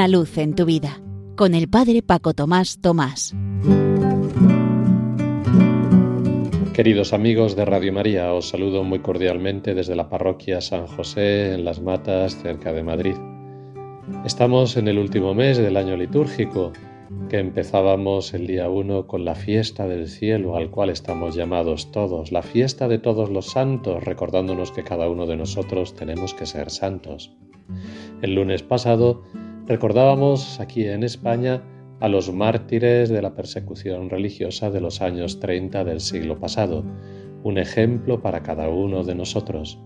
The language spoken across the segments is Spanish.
Una luz en tu vida con el Padre Paco Tomás Tomás. Queridos amigos de Radio María, os saludo muy cordialmente desde la parroquia San José en Las Matas, cerca de Madrid. Estamos en el último mes del año litúrgico, que empezábamos el día 1 con la fiesta del cielo al cual estamos llamados todos, la fiesta de todos los santos, recordándonos que cada uno de nosotros tenemos que ser santos. El lunes pasado recordábamos aquí en España a los mártires de la persecución religiosa de los años 30 del siglo pasado, un ejemplo para cada uno de nosotros.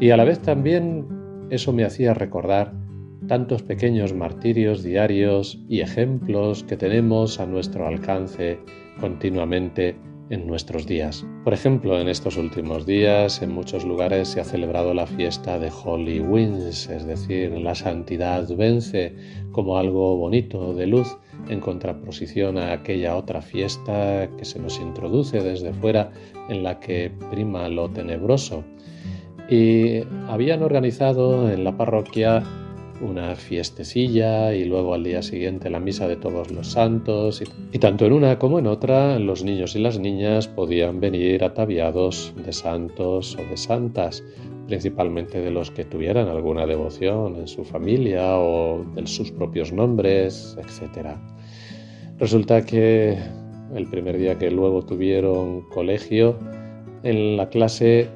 Y a la vez también eso me hacía recordar tantos pequeños martirios diarios y ejemplos que tenemos a nuestro alcance continuamente en nuestros días. Por ejemplo, en estos últimos días en muchos lugares se ha celebrado la fiesta de Holy Wins, es decir, la santidad vence como algo bonito de luz en contraposición a aquella otra fiesta que se nos introduce desde fuera en la que prima lo tenebroso. Y habían organizado en la parroquia una fiestecilla y luego al día siguiente la misa de todos los santos y, tanto en una como en otra los niños y las niñas podían venir ataviados de santos o de santas, principalmente de los que tuvieran alguna devoción en su familia o de sus propios nombres, etc. Resulta que el primer día que luego tuvieron colegio, en la clase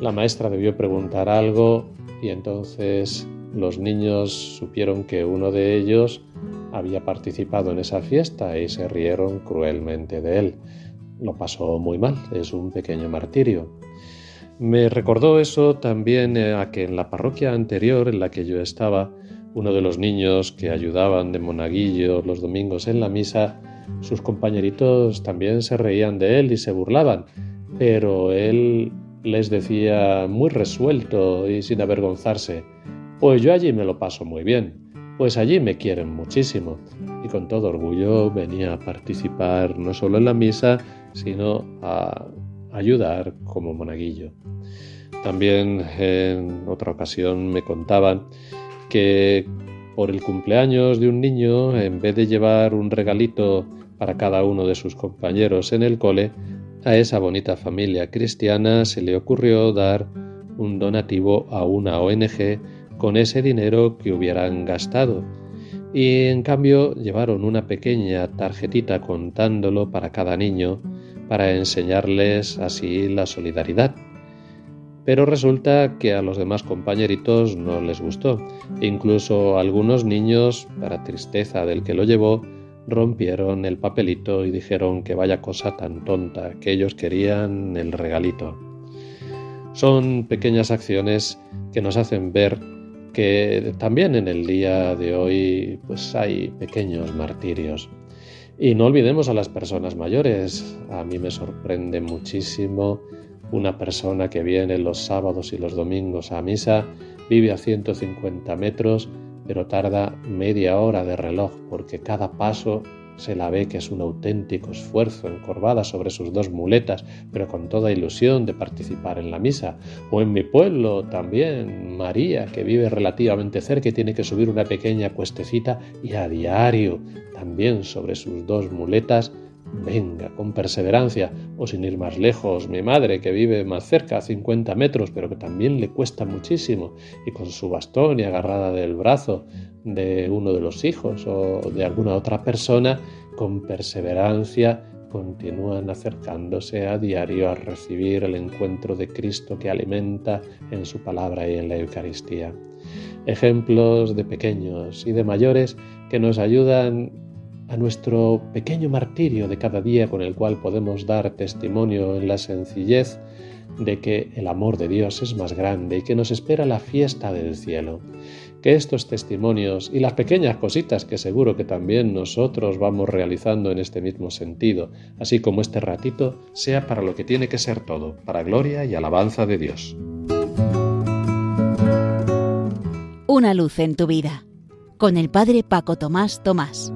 la maestra debió preguntar algo y entonces los niños supieron que uno de ellos había participado en esa fiesta y se rieron cruelmente de él. Lo pasó muy mal, es un pequeño martirio. Me recordó eso también eh, a que en la parroquia anterior en la que yo estaba, uno de los niños que ayudaban de monaguillo los domingos en la misa, sus compañeritos también se reían de él y se burlaban, pero él les decía muy resuelto y sin avergonzarse, pues yo allí me lo paso muy bien, pues allí me quieren muchísimo. Y con todo orgullo venía a participar no solo en la misa, sino a ayudar como monaguillo. También en otra ocasión me contaban que por el cumpleaños de un niño, en vez de llevar un regalito para cada uno de sus compañeros en el cole, a esa bonita familia cristiana se le ocurrió dar un donativo a una ONG con ese dinero que hubieran gastado y en cambio llevaron una pequeña tarjetita contándolo para cada niño para enseñarles así la solidaridad. Pero resulta que a los demás compañeritos no les gustó. Incluso algunos niños, para tristeza del que lo llevó, rompieron el papelito y dijeron que vaya cosa tan tonta, que ellos querían el regalito. Son pequeñas acciones que nos hacen ver que también en el día de hoy pues hay pequeños martirios. Y no olvidemos a las personas mayores. A mí me sorprende muchísimo una persona que viene los sábados y los domingos a misa, vive a 150 metros, pero tarda media hora de reloj porque cada paso se la ve que es un auténtico esfuerzo encorvada sobre sus dos muletas, pero con toda ilusión de participar en la misa. O en mi pueblo también, María, que vive relativamente cerca y tiene que subir una pequeña cuestecita y a diario, también sobre sus dos muletas, venga, con perseverancia, o sin ir más lejos, mi madre que vive más cerca, a 50 metros, pero que también le cuesta muchísimo, y con su bastón y agarrada del brazo de uno de los hijos o de alguna otra persona, con perseverancia continúan acercándose a diario a recibir el encuentro de Cristo que alimenta en su palabra y en la Eucaristía. Ejemplos de pequeños y de mayores que nos ayudan a nuestro pequeño martirio de cada día con el cual podemos dar testimonio en la sencillez de que el amor de Dios es más grande y que nos espera la fiesta del cielo. Que estos testimonios y las pequeñas cositas que seguro que también nosotros vamos realizando en este mismo sentido, así como este ratito, sea para lo que tiene que ser todo, para gloria y alabanza de Dios. Una luz en tu vida, con el Padre Paco Tomás Tomás.